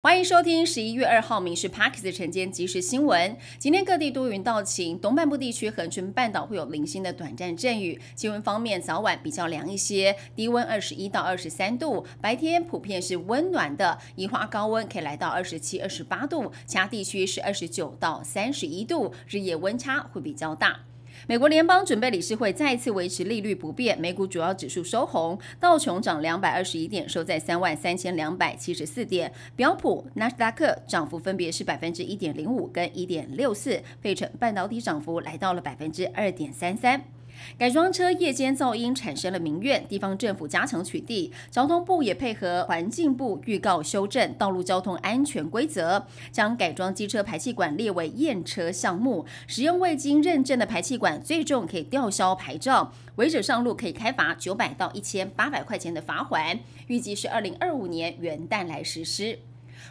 欢迎收听十一月二号《民事 Parks》晨间即时新闻。今天各地多云到晴，东半部地区恒春半岛会有零星的短暂阵雨。气温方面，早晚比较凉一些，低温二十一到二十三度，白天普遍是温暖的，宜花高温可以来到二十七、二十八度，其他地区是二十九到三十一度，日夜温差会比较大。美国联邦准备理事会再次维持利率不变，美股主要指数收红，道琼涨两百二十一点，收在三万三千两百七十四点；标普、纳斯达克涨幅分别是百分之一点零五跟一点六四，费城半导体涨幅来到了百分之二点三三。改装车夜间噪音产生了民怨，地方政府加强取缔，交通部也配合环境部预告修正道路交通安全规则，将改装机车排气管列为验车项目，使用未经认证的排气管，最重可以吊销牌照，违者上路可以开罚九百到一千八百块钱的罚款，预计是二零二五年元旦来实施。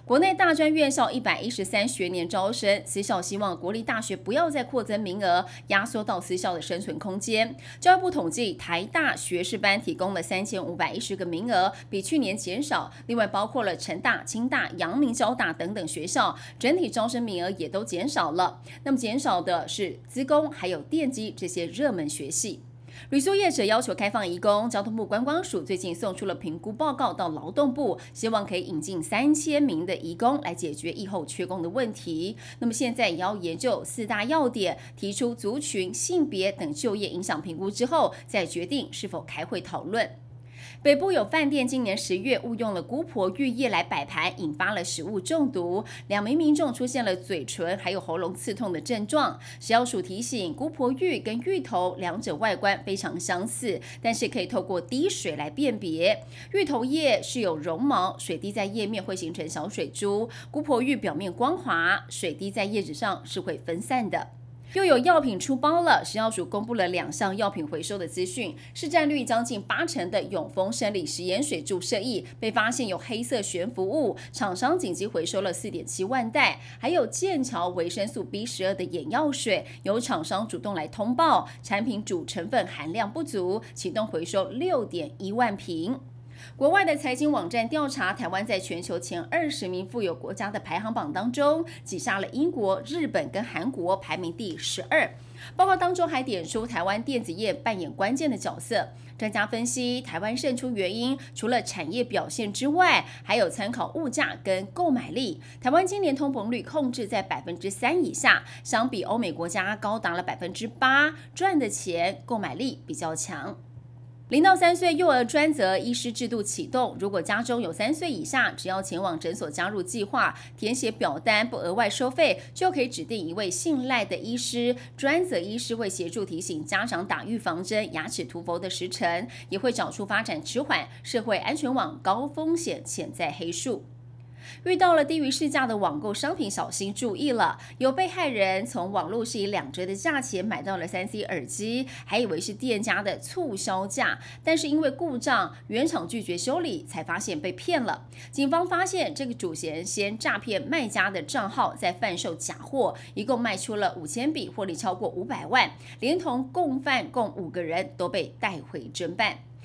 国内大专院校一百一十三学年招生，私校希望国立大学不要再扩增名额，压缩到私校的生存空间。教育部统计，台大学士班提供了三千五百一十个名额，比去年减少。另外，包括了成大、清大、阳明交大等等学校，整体招生名额也都减少了。那么，减少的是资工还有电机这些热门学系。旅宿业者要求开放移工，交通部观光署最近送出了评估报告到劳动部，希望可以引进三千名的移工来解决疫后缺工的问题。那么现在也要研究四大要点，提出族群、性别等就业影响评估之后，再决定是否开会讨论。北部有饭店今年十月误用了姑婆玉叶来摆盘，引发了食物中毒，两名民众出现了嘴唇还有喉咙刺痛的症状。食药署提醒，姑婆玉跟芋头两者外观非常相似，但是可以透过滴水来辨别。芋头叶是有绒毛，水滴在叶面会形成小水珠；姑婆玉表面光滑，水滴在叶子上是会分散的。又有药品出包了，食药署公布了两项药品回收的资讯，市占率将近八成的永丰生理食盐水注射液被发现有黑色悬浮物，厂商紧急回收了四点七万袋，还有剑桥维生素 B 十二的眼药水，有厂商主动来通报产品主成分含量不足，启动回收六点一万瓶。国外的财经网站调查，台湾在全球前二十名富有国家的排行榜当中，挤下了英国、日本跟韩国，排名第十二。报告当中还点出台湾电子业扮演关键的角色。专家分析，台湾胜出原因除了产业表现之外，还有参考物价跟购买力。台湾今年通膨率控制在百分之三以下，相比欧美国家高达了百分之八，赚的钱购买力比较强。零到三岁幼儿专责医师制度启动，如果家中有三岁以下，只要前往诊所加入计划，填写表单不额外收费，就可以指定一位信赖的医师，专责医师会协助提醒家长打预防针、牙齿涂氟的时辰，也会找出发展迟缓、社会安全网高风险潜在黑数。遇到了低于市价的网购商品，小心注意了。有被害人从网络是以两折的价钱买到了三 C 耳机，还以为是店家的促销价，但是因为故障，原厂拒绝修理，才发现被骗了。警方发现这个主嫌先诈骗卖家的账号，再贩售假货，一共卖出了五千笔，获利超过五百万，连同共犯共五个人都被带回侦办。